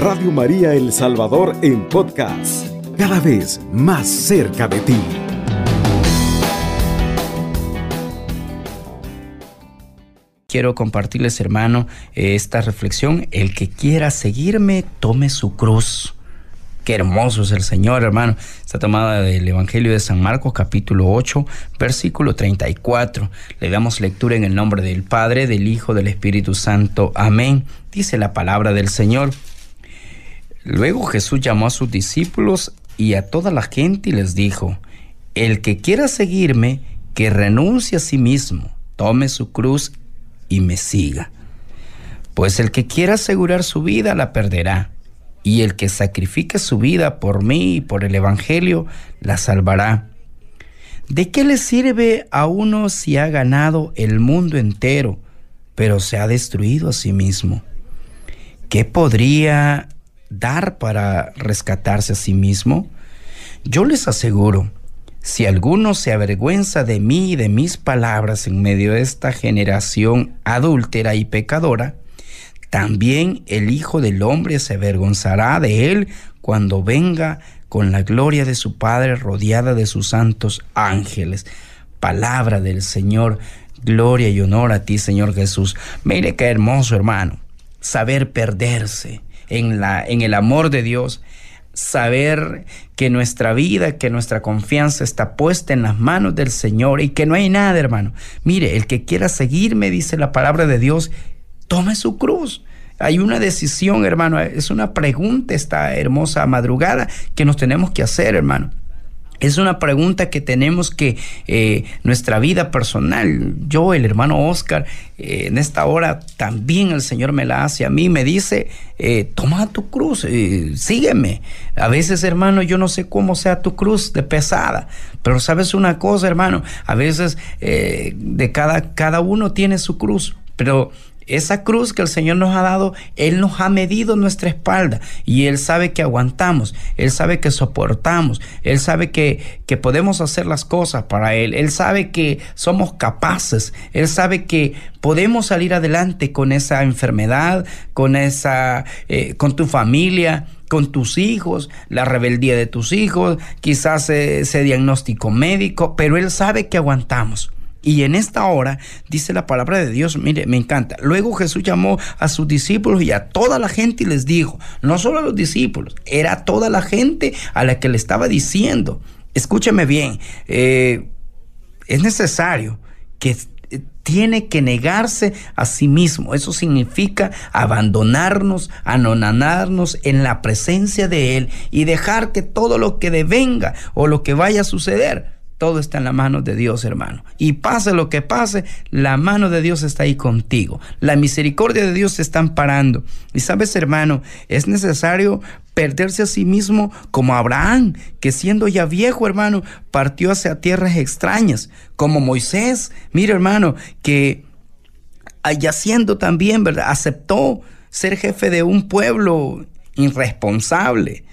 Radio María El Salvador en podcast, cada vez más cerca de ti. Quiero compartirles, hermano, esta reflexión. El que quiera seguirme, tome su cruz. Qué hermoso es el Señor, hermano. Está tomada del Evangelio de San Marcos, capítulo 8, versículo 34. Le damos lectura en el nombre del Padre, del Hijo, del Espíritu Santo. Amén. Dice la palabra del Señor. Luego Jesús llamó a sus discípulos y a toda la gente y les dijo, el que quiera seguirme, que renuncie a sí mismo, tome su cruz y me siga. Pues el que quiera asegurar su vida la perderá, y el que sacrifique su vida por mí y por el Evangelio la salvará. ¿De qué le sirve a uno si ha ganado el mundo entero, pero se ha destruido a sí mismo? ¿Qué podría dar para rescatarse a sí mismo? Yo les aseguro, si alguno se avergüenza de mí y de mis palabras en medio de esta generación adúltera y pecadora, también el Hijo del Hombre se avergonzará de él cuando venga con la gloria de su Padre rodeada de sus santos ángeles. Palabra del Señor, gloria y honor a ti, Señor Jesús. Mire qué hermoso, hermano, saber perderse en, la, en el amor de Dios, saber que nuestra vida, que nuestra confianza está puesta en las manos del Señor y que no hay nada, hermano. Mire, el que quiera seguirme, dice la palabra de Dios, tome su cruz. Hay una decisión, hermano, es una pregunta esta hermosa madrugada que nos tenemos que hacer, hermano. Es una pregunta que tenemos que, eh, nuestra vida personal, yo, el hermano Oscar, eh, en esta hora también el Señor me la hace a mí, me dice, eh, toma tu cruz, sígueme. A veces, hermano, yo no sé cómo sea tu cruz de pesada, pero sabes una cosa, hermano, a veces de cada, cada uno tiene su cruz, pero esa cruz que el Señor nos ha dado, Él nos ha medido nuestra espalda y Él sabe que aguantamos, Él sabe que soportamos, Él sabe que, que podemos hacer las cosas para Él, Él sabe que somos capaces, Él sabe que podemos salir adelante con esa enfermedad, con esa, eh, con tu familia, con tus hijos, la rebeldía de tus hijos, quizás ese diagnóstico médico, pero Él sabe que aguantamos. Y en esta hora dice la palabra de Dios, mire, me encanta. Luego Jesús llamó a sus discípulos y a toda la gente y les dijo, no solo a los discípulos, era toda la gente a la que le estaba diciendo, escúcheme bien, eh, es necesario que tiene que negarse a sí mismo. Eso significa abandonarnos, anonanarnos en la presencia de Él y dejar que todo lo que devenga o lo que vaya a suceder todo está en la mano de Dios, hermano. Y pase lo que pase, la mano de Dios está ahí contigo. La misericordia de Dios te está amparando. Y sabes, hermano, es necesario perderse a sí mismo como Abraham, que siendo ya viejo, hermano, partió hacia tierras extrañas, como Moisés. Mira, hermano, que ya siendo también, ¿verdad? Aceptó ser jefe de un pueblo irresponsable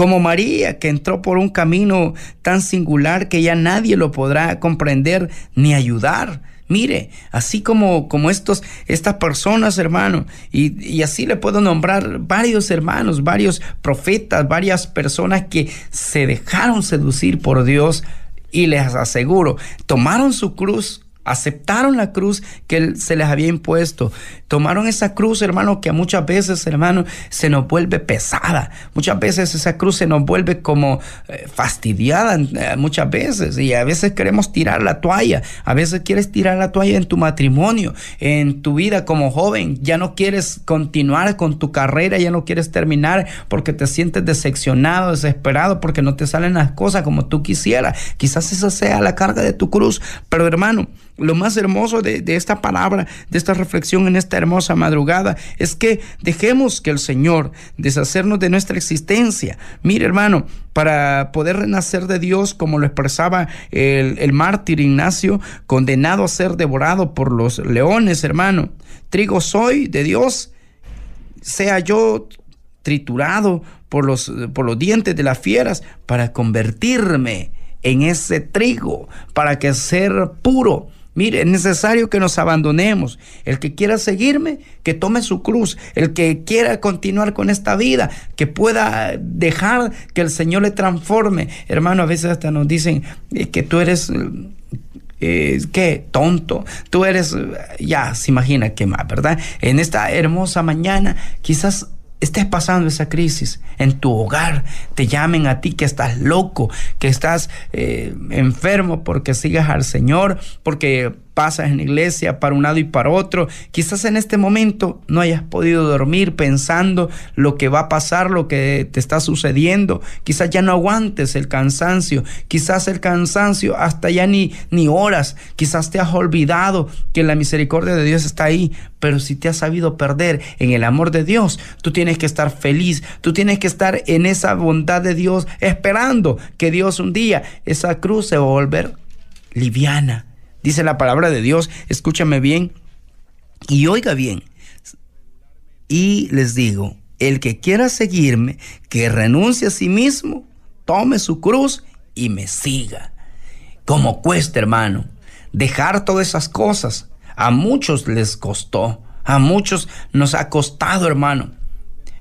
como María, que entró por un camino tan singular que ya nadie lo podrá comprender ni ayudar. Mire, así como, como estos, estas personas, hermano, y, y, así le puedo nombrar varios hermanos, varios profetas, varias personas que se dejaron seducir por Dios y les aseguro, tomaron su cruz aceptaron la cruz que se les había impuesto. Tomaron esa cruz, hermano, que muchas veces, hermano, se nos vuelve pesada. Muchas veces esa cruz se nos vuelve como eh, fastidiada, eh, muchas veces. Y a veces queremos tirar la toalla. A veces quieres tirar la toalla en tu matrimonio, en tu vida como joven. Ya no quieres continuar con tu carrera, ya no quieres terminar porque te sientes decepcionado, desesperado, porque no te salen las cosas como tú quisieras. Quizás esa sea la carga de tu cruz. Pero hermano, lo más hermoso de, esta palabra, de esta reflexión en esta hermosa madrugada, es que dejemos que el Señor deshacernos de nuestra existencia. Mire, hermano, para poder renacer de Dios, como lo expresaba el, el mártir Ignacio, condenado a ser devorado por los leones, hermano. Trigo soy de Dios, sea yo triturado por los, por los dientes de las fieras para convertirme en ese trigo, para que ser puro Mire, es necesario que nos abandonemos. El que quiera seguirme, que tome su cruz. El que quiera continuar con esta vida, que pueda dejar que el Señor le transforme. Hermano, a veces hasta nos dicen eh, que tú eres... Eh, qué tonto, tú eres, ya se imagina qué más, ¿verdad? En esta hermosa mañana, quizás estés pasando esa crisis en tu hogar, te llamen a ti que estás loco, que estás eh, enfermo porque sigas al Señor, porque pasas en la iglesia para un lado y para otro. Quizás en este momento no hayas podido dormir pensando lo que va a pasar, lo que te está sucediendo. Quizás ya no aguantes el cansancio. Quizás el cansancio hasta ya ni, ni horas. Quizás te has olvidado que la misericordia de Dios está ahí. Pero si te has sabido perder en el amor de Dios, tú tienes que estar feliz. Tú tienes que estar en esa bondad de Dios, esperando que Dios un día esa cruz se va a volver liviana Dice la palabra de Dios, escúchame bien y oiga bien. Y les digo, el que quiera seguirme, que renuncie a sí mismo, tome su cruz y me siga. Como cuesta, hermano, dejar todas esas cosas. A muchos les costó, a muchos nos ha costado, hermano.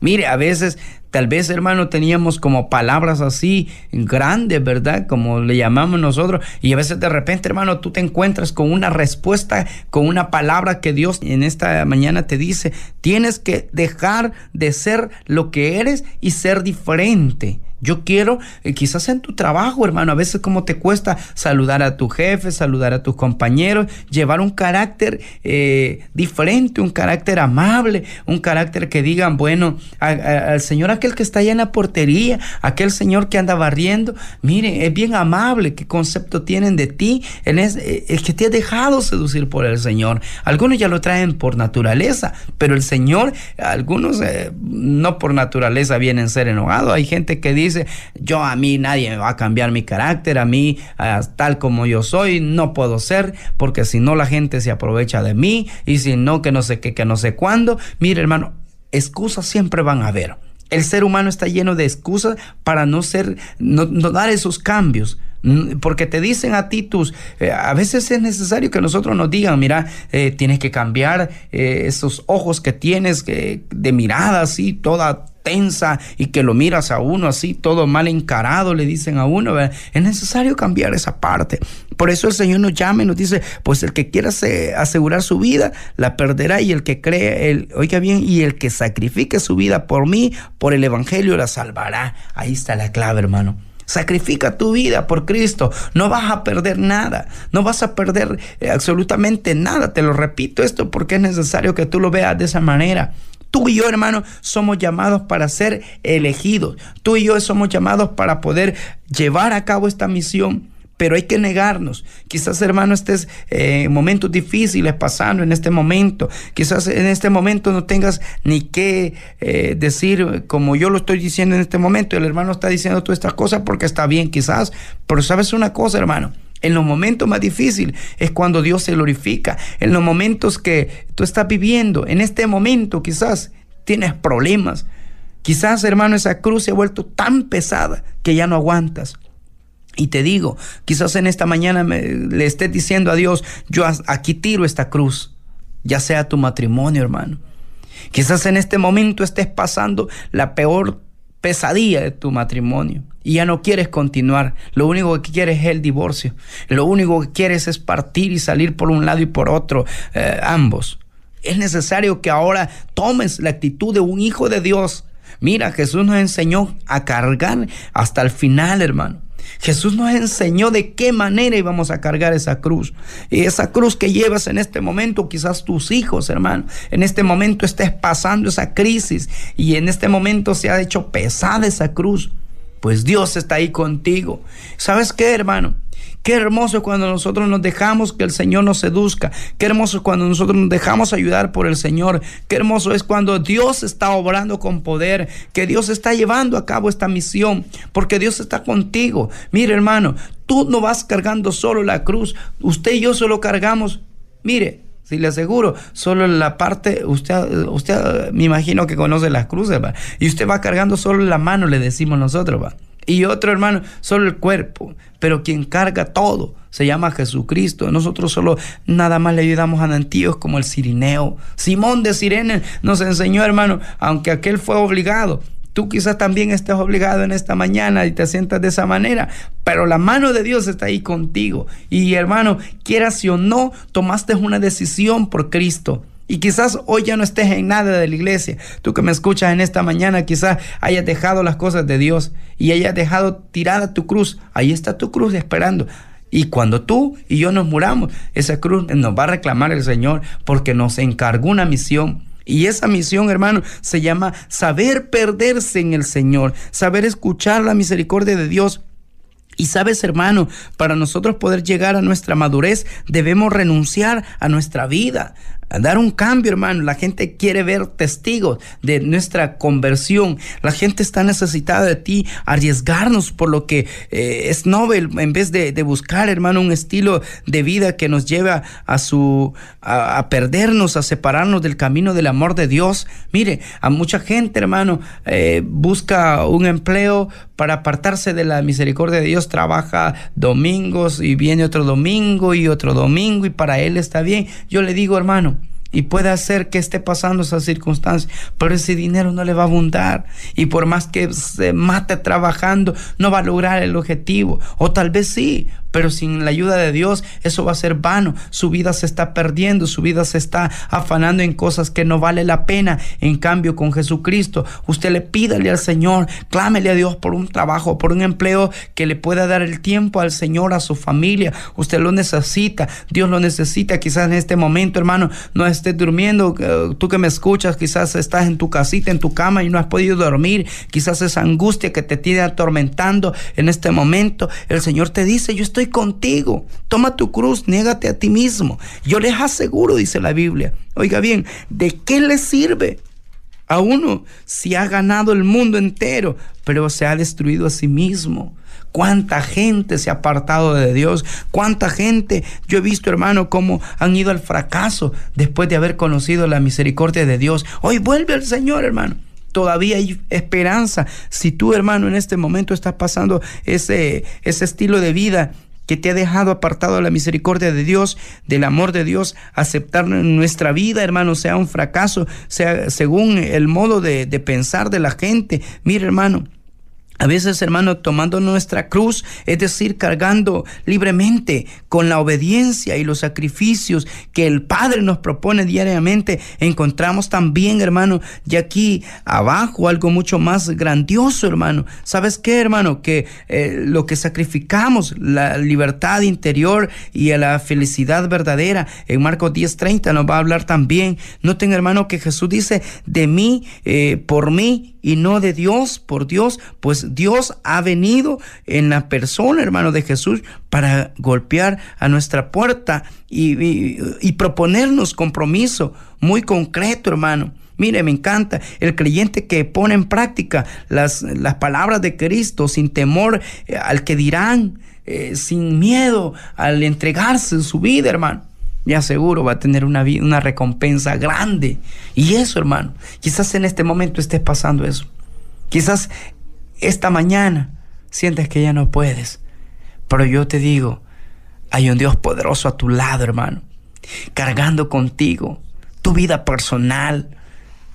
Mire, a veces Tal vez, hermano, teníamos como palabras así grandes, ¿verdad? Como le llamamos nosotros. Y a veces de repente, hermano, tú te encuentras con una respuesta, con una palabra que Dios en esta mañana te dice. Tienes que dejar de ser lo que eres y ser diferente. Yo quiero, eh, quizás en tu trabajo, hermano, a veces como te cuesta saludar a tu jefe, saludar a tus compañeros, llevar un carácter eh, diferente, un carácter amable, un carácter que digan, bueno, al Señor que está allá en la portería, aquel Señor que anda barriendo, mire, es bien amable, qué concepto tienen de ti, Él es, eh, que te ha dejado seducir por el Señor. Algunos ya lo traen por naturaleza, pero el Señor, algunos no por naturaleza vienen a ser enojados. Hay gente que dice, dice, yo a mí nadie me va a cambiar mi carácter, a mí tal como yo soy, no puedo ser, porque si no la gente se aprovecha de mí y si no que no sé qué, que no sé cuándo. Mire hermano, excusas siempre van a haber. El ser humano está lleno de excusas para no ser, no, dar esos cambios. Porque te dicen a ti tus, eh, a veces es necesario que nosotros nos digan, mira, eh, tienes que cambiar eh, esos ojos que tienes de mirada así, toda tensa y que lo miras a uno así, todo mal encarado, le dicen a uno, es necesario cambiar esa parte. Por eso el Señor nos llama y nos dice, pues el que quiera asegurar su vida, la perderá y el que cree, oiga bien, y el que sacrifique su vida por mí, por el Evangelio, la salvará. Ahí está la clave, hermano. Sacrifica tu vida por Cristo. No vas a perder nada. No vas a perder eh, absolutamente nada. Te lo repito esto porque es necesario que tú lo veas de esa manera. Tú y yo, hermano, somos llamados para ser elegidos. Tú y yo somos llamados para poder llevar a cabo esta misión pero hay que negarnos. Quizás, hermano, estés en eh, momentos difíciles pasando en este momento. Quizás en este momento no tengas ni qué eh, decir como yo lo estoy diciendo en este momento. El hermano está diciendo todas estas cosas porque está bien, quizás. Pero sabes una cosa, hermano. En los momentos más difíciles es cuando Dios se glorifica. En los momentos que tú estás viviendo, en este momento quizás tienes problemas. Quizás, hermano, esa cruz se ha vuelto tan pesada que ya no aguantas. Y te digo, quizás en esta mañana le estés diciendo a Dios, yo aquí tiro esta cruz, ya sea tu matrimonio, hermano. Quizás en este momento estés pasando la peor pesadilla de tu matrimonio y ya no quieres continuar. Lo único que quieres es el divorcio. Lo único que quieres es partir y salir por un lado y por otro, eh, ambos. Es necesario que ahora tomes la actitud de un hijo de Dios. Mira, Jesús nos enseñó a cargar hasta el final, hermano. Jesús nos enseñó de qué manera íbamos a cargar esa cruz. Y esa cruz que llevas en este momento, quizás tus hijos, hermano, en este momento estés pasando esa crisis y en este momento se ha hecho pesada esa cruz. Pues Dios está ahí contigo. ¿Sabes qué, hermano? Qué hermoso cuando nosotros nos dejamos que el Señor nos seduzca. Qué hermoso cuando nosotros nos dejamos ayudar por el Señor. Qué hermoso es cuando Dios está obrando con poder, que Dios está llevando a cabo esta misión, porque Dios está contigo. Mire, hermano, tú no vas cargando solo la cruz. Usted y yo solo cargamos. Mire, si le aseguro, solo la parte, usted, usted me imagino que conoce las cruces, ¿va? Y usted va cargando solo la mano, le decimos nosotros, ¿va? Y otro hermano, solo el cuerpo, pero quien carga todo se llama Jesucristo. Nosotros solo nada más le ayudamos a nantíos como el Cirineo. Simón de Sirene nos enseñó, hermano, aunque aquel fue obligado, Tú quizás también estés obligado en esta mañana y te sientas de esa manera, pero la mano de Dios está ahí contigo. Y hermano, quieras o no, tomaste una decisión por Cristo. Y quizás hoy ya no estés en nada de la iglesia. Tú que me escuchas en esta mañana, quizás hayas dejado las cosas de Dios y hayas dejado tirada tu cruz. Ahí está tu cruz esperando. Y cuando tú y yo nos muramos, esa cruz nos va a reclamar el Señor porque nos encargó una misión. Y esa misión, hermano, se llama saber perderse en el Señor, saber escuchar la misericordia de Dios y sabes, hermano, para nosotros poder llegar a nuestra madurez, debemos renunciar a nuestra vida, dar un cambio, hermano. La gente quiere ver testigos de nuestra conversión. La gente está necesitada de ti, arriesgarnos por lo que eh, es Nobel, en vez de, buscar, hermano, un estilo de vida que nos lleva a su a, perdernos, a separarnos del camino del amor de Dios. Mire, a mucha gente, hermano, eh, busca un empleo para apartarse de la misericordia de Dios. Trabaja domingos y viene otro domingo y otro domingo y para él está bien. Yo le digo, hermano, y puede hacer que esté pasando esas circunstancias, pero ese dinero no le va a abundar y por más que se mate trabajando, no va a lograr el objetivo. O tal vez sí, pero sin la ayuda de Dios eso va a ser vano. Su vida se está perdiendo, su vida se está afanando en cosas que no vale la pena. En cambio, con Jesucristo, usted le pídale al Señor, clámele a Dios por un trabajo, por un empleo que le pueda dar el tiempo al Señor, a su familia. Usted lo necesita, Dios lo necesita. Quizás en este momento, hermano, no estés durmiendo. Eh, tú que me escuchas, quizás estás en tu casita, en tu cama y no has podido dormir. Quizás esa angustia que te tiene atormentando en este momento. El Señor te dice, yo estoy contigo. Toma tu cruz, niégate a ti mismo. Yo les aseguro, dice la Biblia. Oiga bien, ¿de qué le sirve a uno si ha ganado el mundo entero, pero se ha destruido a sí mismo? cuánta gente se ha apartado de Dios, cuánta gente, yo he visto hermano cómo han ido al fracaso después de haber conocido la misericordia de Dios. Hoy vuelve al Señor hermano. Todavía hay esperanza. Si tú, hermano, en este momento estás pasando ese, ese estilo de vida que te ha dejado apartado de la misericordia de Dios, del amor de Dios, aceptar nuestra vida, hermano, sea un fracaso, sea según el modo de, de pensar de la gente. Mire, hermano, a veces, hermano, tomando nuestra cruz, es decir, cargando libremente con la obediencia y los sacrificios que el Padre nos propone diariamente, encontramos también, hermano, y aquí abajo algo mucho más grandioso, hermano. ¿Sabes qué, hermano? Que eh, lo que sacrificamos, la libertad interior y la felicidad verdadera, en Marcos 10:30 nos va a hablar también. Noten, hermano, que Jesús dice, de mí, eh, por mí y no de Dios por Dios, pues Dios ha venido en la persona, hermano, de Jesús para golpear a nuestra puerta y, proponernos compromiso muy concreto, hermano. Mire, me encanta el creyente que pone en práctica las, las palabras de Cristo sin temor eh, al que dirán, eh, sin miedo al entregarse en su vida, hermano me aseguro va a tener una, una recompensa grande. Y eso, hermano, quizás en este momento estés pasando eso. Quizás esta mañana sientes que ya no puedes. Pero yo te digo, hay un Dios poderoso a tu lado, hermano, cargando contigo tu vida personal.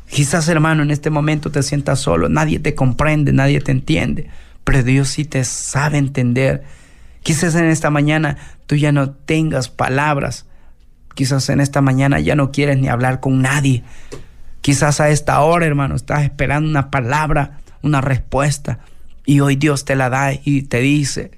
Quizás, hermano, en este momento te sientas solo, nadie te comprende, nadie te entiende, pero Dios sí te sabe entender. Quizás en esta mañana tú ya no tengas palabras Quizás en esta mañana ya no quieres ni hablar con nadie. Quizás a esta hora, hermano, estás esperando una palabra, una respuesta. Y hoy Dios te la da y te dice,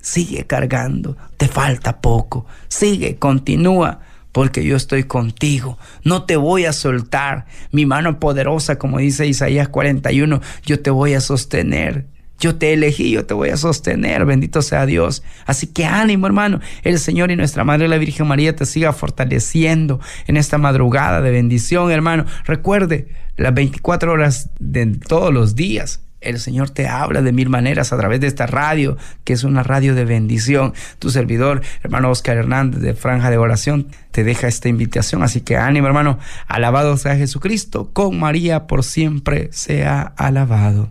sigue cargando, te falta poco, sigue, continúa, porque yo estoy contigo, no te voy a soltar, mi mano poderosa, como dice Isaías 41, yo te voy a sostener, yo te elegí, yo te voy a sostener, bendito sea Dios. Así que ánimo, hermano. El Señor y nuestra Madre la Virgen María te siga fortaleciendo en esta madrugada de bendición, hermano. Recuerde, las 24 horas de todos los días. El Señor te habla de mil maneras a través de esta radio, que es una radio de bendición. Tu servidor, hermano Oscar Hernández de Franja de Oración, te deja esta invitación. Así que ánimo, hermano. Alabado sea Jesucristo. Con María por siempre sea alabado.